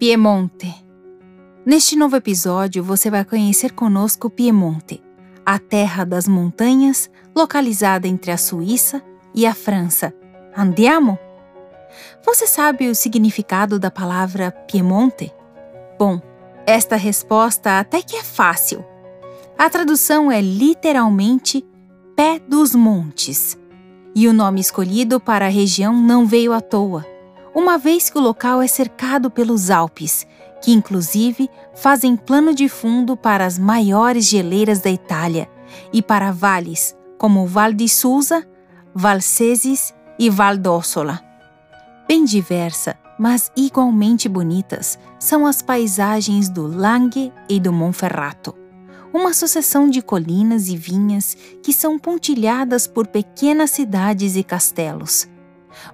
Piemonte. Neste novo episódio, você vai conhecer conosco Piemonte, a terra das montanhas, localizada entre a Suíça e a França. Andiamo? Você sabe o significado da palavra Piemonte? Bom, esta resposta até que é fácil. A tradução é literalmente pé dos montes. E o nome escolhido para a região não veio à toa uma vez que o local é cercado pelos Alpes, que inclusive fazem plano de fundo para as maiores geleiras da Itália e para vales como Val di Susa, Val Cesis e Val d'Ossola. Bem diversa, mas igualmente bonitas, são as paisagens do Langhe e do Monferrato, uma sucessão de colinas e vinhas que são pontilhadas por pequenas cidades e castelos.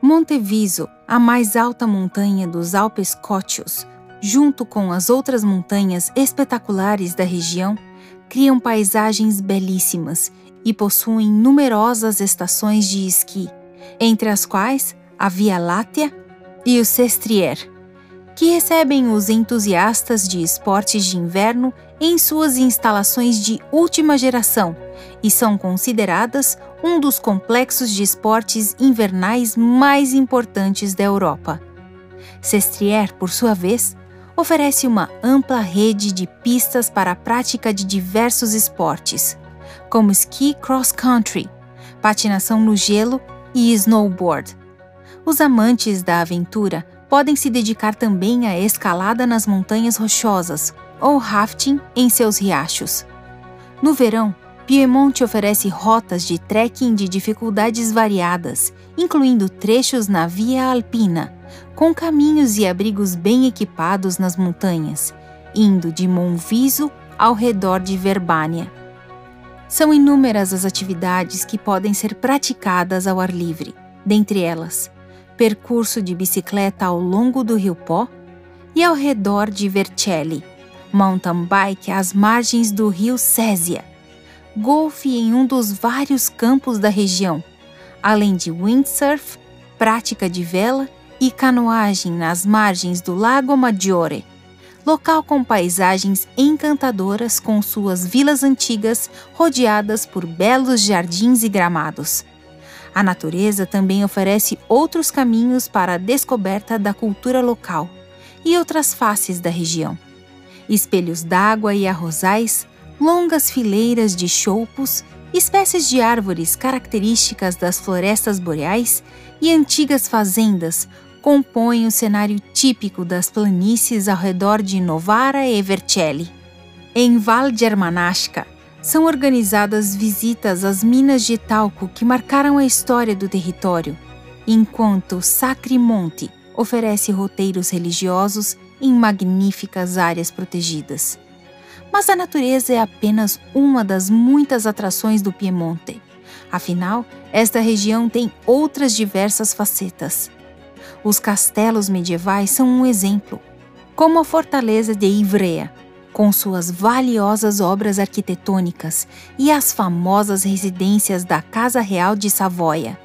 Monteviso, a mais alta montanha dos Alpes Cótios, junto com as outras montanhas espetaculares da região, criam paisagens belíssimas e possuem numerosas estações de esqui, entre as quais a Via Láctea e o Sestrier, que recebem os entusiastas de esportes de inverno em suas instalações de última geração e são consideradas um dos complexos de esportes invernais mais importantes da Europa. Sestrier, por sua vez, oferece uma ampla rede de pistas para a prática de diversos esportes, como ski cross-country, patinação no gelo e snowboard. Os amantes da aventura podem se dedicar também à escalada nas montanhas rochosas ou rafting em seus riachos. No verão, Piemonte oferece rotas de trekking de dificuldades variadas, incluindo trechos na Via Alpina, com caminhos e abrigos bem equipados nas montanhas, indo de Monviso ao redor de Verbânia. São inúmeras as atividades que podem ser praticadas ao ar livre, dentre elas, percurso de bicicleta ao longo do Rio Pó e ao redor de Vercelli, mountain bike às margens do rio Césia, golfe em um dos vários campos da região, além de windsurf, prática de vela e canoagem nas margens do Lago Maggiore, local com paisagens encantadoras com suas vilas antigas rodeadas por belos jardins e gramados. A natureza também oferece outros caminhos para a descoberta da cultura local e outras faces da região. Espelhos d'água e arrozais longas fileiras de choupos, espécies de árvores características das florestas boreais e antigas fazendas compõem o cenário típico das planícies ao redor de Novara e Vercelli. Em Val Germanasca, são organizadas visitas às minas de talco que marcaram a história do território, enquanto Sacrimonte oferece roteiros religiosos em magníficas áreas protegidas. Mas a natureza é apenas uma das muitas atrações do Piemonte. Afinal, esta região tem outras diversas facetas. Os castelos medievais são um exemplo, como a fortaleza de Ivrea, com suas valiosas obras arquitetônicas e as famosas residências da Casa Real de Savoia.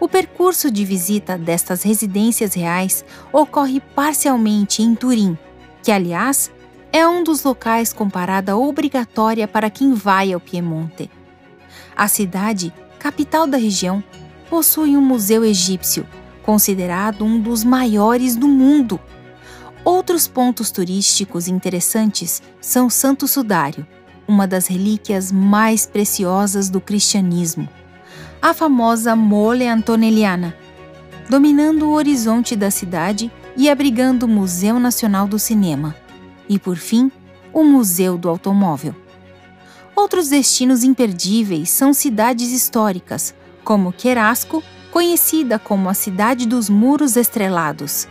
O percurso de visita destas residências reais ocorre parcialmente em Turim, que, aliás, é um dos locais com parada obrigatória para quem vai ao Piemonte. A cidade, capital da região, possui um museu egípcio, considerado um dos maiores do mundo. Outros pontos turísticos interessantes são Santo Sudário, uma das relíquias mais preciosas do cristianismo, a famosa Mole Antonelliana, dominando o horizonte da cidade e abrigando o Museu Nacional do Cinema e, por fim, o Museu do Automóvel. Outros destinos imperdíveis são cidades históricas, como Querasco, conhecida como a Cidade dos Muros Estrelados,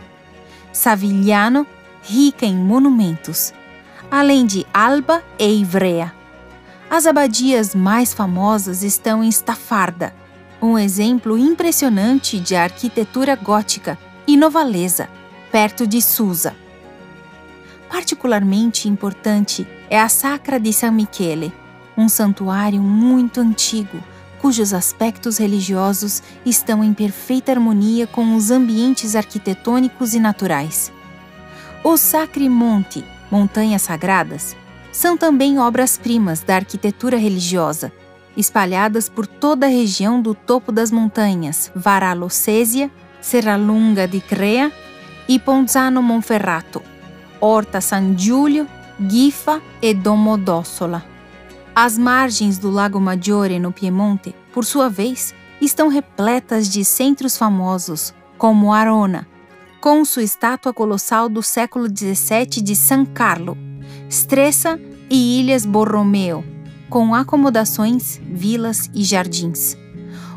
Savigliano, rica em monumentos, além de Alba e Ivrea. As abadias mais famosas estão em Stafarda, um exemplo impressionante de arquitetura gótica e novalesa, perto de Susa. Particularmente importante é a Sacra di San Michele, um santuário muito antigo, cujos aspectos religiosos estão em perfeita harmonia com os ambientes arquitetônicos e naturais. Os Sacri Monti, montanhas sagradas, são também obras-primas da arquitetura religiosa, espalhadas por toda a região do topo das montanhas Varalocésia, Serralunga di Crea e Ponzano Monferrato, Horta San Giulio, Gifa e Domodossola. As margens do Lago Maggiore, no Piemonte, por sua vez, estão repletas de centros famosos, como Arona, com sua estátua colossal do século XVII de San Carlo, Stressa e Ilhas Borromeo, com acomodações, vilas e jardins.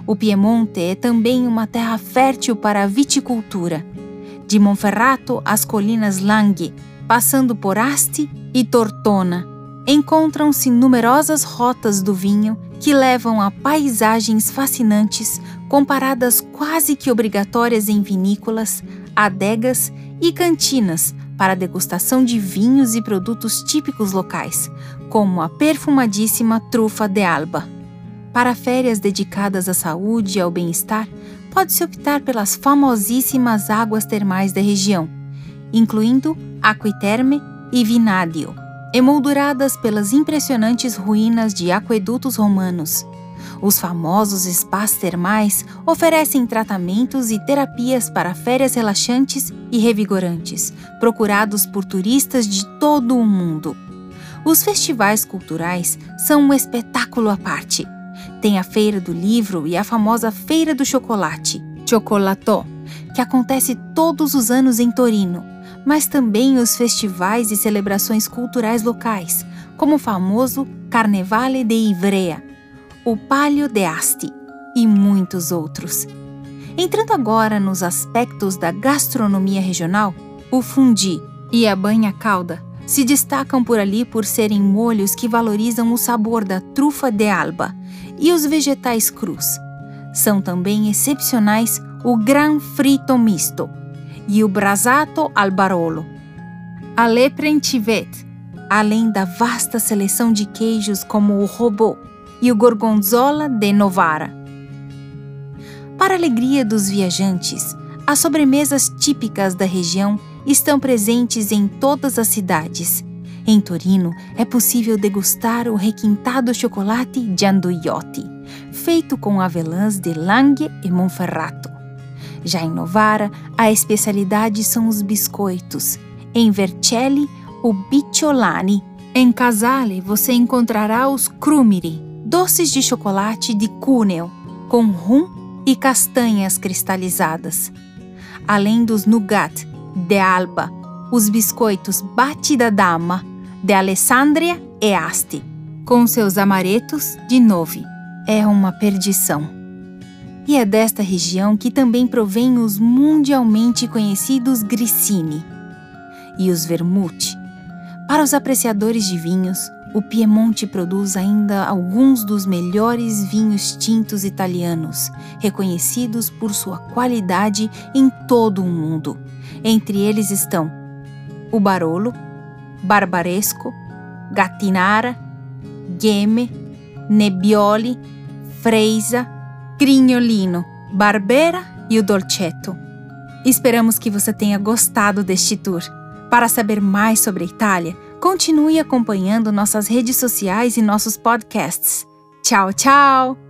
O Piemonte é também uma terra fértil para a viticultura. De Monferrato às colinas Langhe, passando por Asti e Tortona, encontram-se numerosas rotas do vinho que levam a paisagens fascinantes, comparadas quase que obrigatórias em vinícolas, adegas e cantinas para degustação de vinhos e produtos típicos locais, como a perfumadíssima trufa de alba. Para férias dedicadas à saúde e ao bem-estar, pode-se optar pelas famosíssimas águas termais da região, incluindo Aquiterme e Vinádio, emolduradas pelas impressionantes ruínas de aquedutos romanos. Os famosos spas termais oferecem tratamentos e terapias para férias relaxantes e revigorantes, procurados por turistas de todo o mundo. Os festivais culturais são um espetáculo à parte. Tem a Feira do Livro e a famosa Feira do Chocolate, Chocolató, que acontece todos os anos em Torino, mas também os festivais e celebrações culturais locais, como o famoso Carnevale de Ivrea, o Palio de Asti e muitos outros. Entrando agora nos aspectos da gastronomia regional, o fundi e a banha calda se destacam por ali por serem molhos que valorizam o sabor da trufa de alba e os vegetais crus. São também excepcionais o gran frito misto e o brasato al barolo. A leprentivet, além da vasta seleção de queijos como o robô e o gorgonzola de Novara. Para alegria dos viajantes, as sobremesas típicas da região estão presentes em todas as cidades. Em Torino é possível degustar o requintado chocolate Gianduiotti, feito com avelãs de Langhe e Monferrato. Já em Novara, a especialidade são os biscoitos. Em Vercelli, o Bicciolani. Em Casale, você encontrará os Crumiri, doces de chocolate de Cuneo, com rum e castanhas cristalizadas. Além dos Nougat de Alba, os biscoitos Batti da Dama, de Alessandria e Asti, com seus amaretos de Novi. É uma perdição. E é desta região que também provém os mundialmente conhecidos Grissini e os Vermouth. Para os apreciadores de vinhos, o Piemonte produz ainda alguns dos melhores vinhos tintos italianos, reconhecidos por sua qualidade em todo o mundo. Entre eles estão o Barolo, Barbaresco, Gattinara, Ghemme, Nebbioli, Freisa, Grignolino, Barbera e o Dolcetto. Esperamos que você tenha gostado deste tour. Para saber mais sobre a Itália, continue acompanhando nossas redes sociais e nossos podcasts. Tchau, tchau!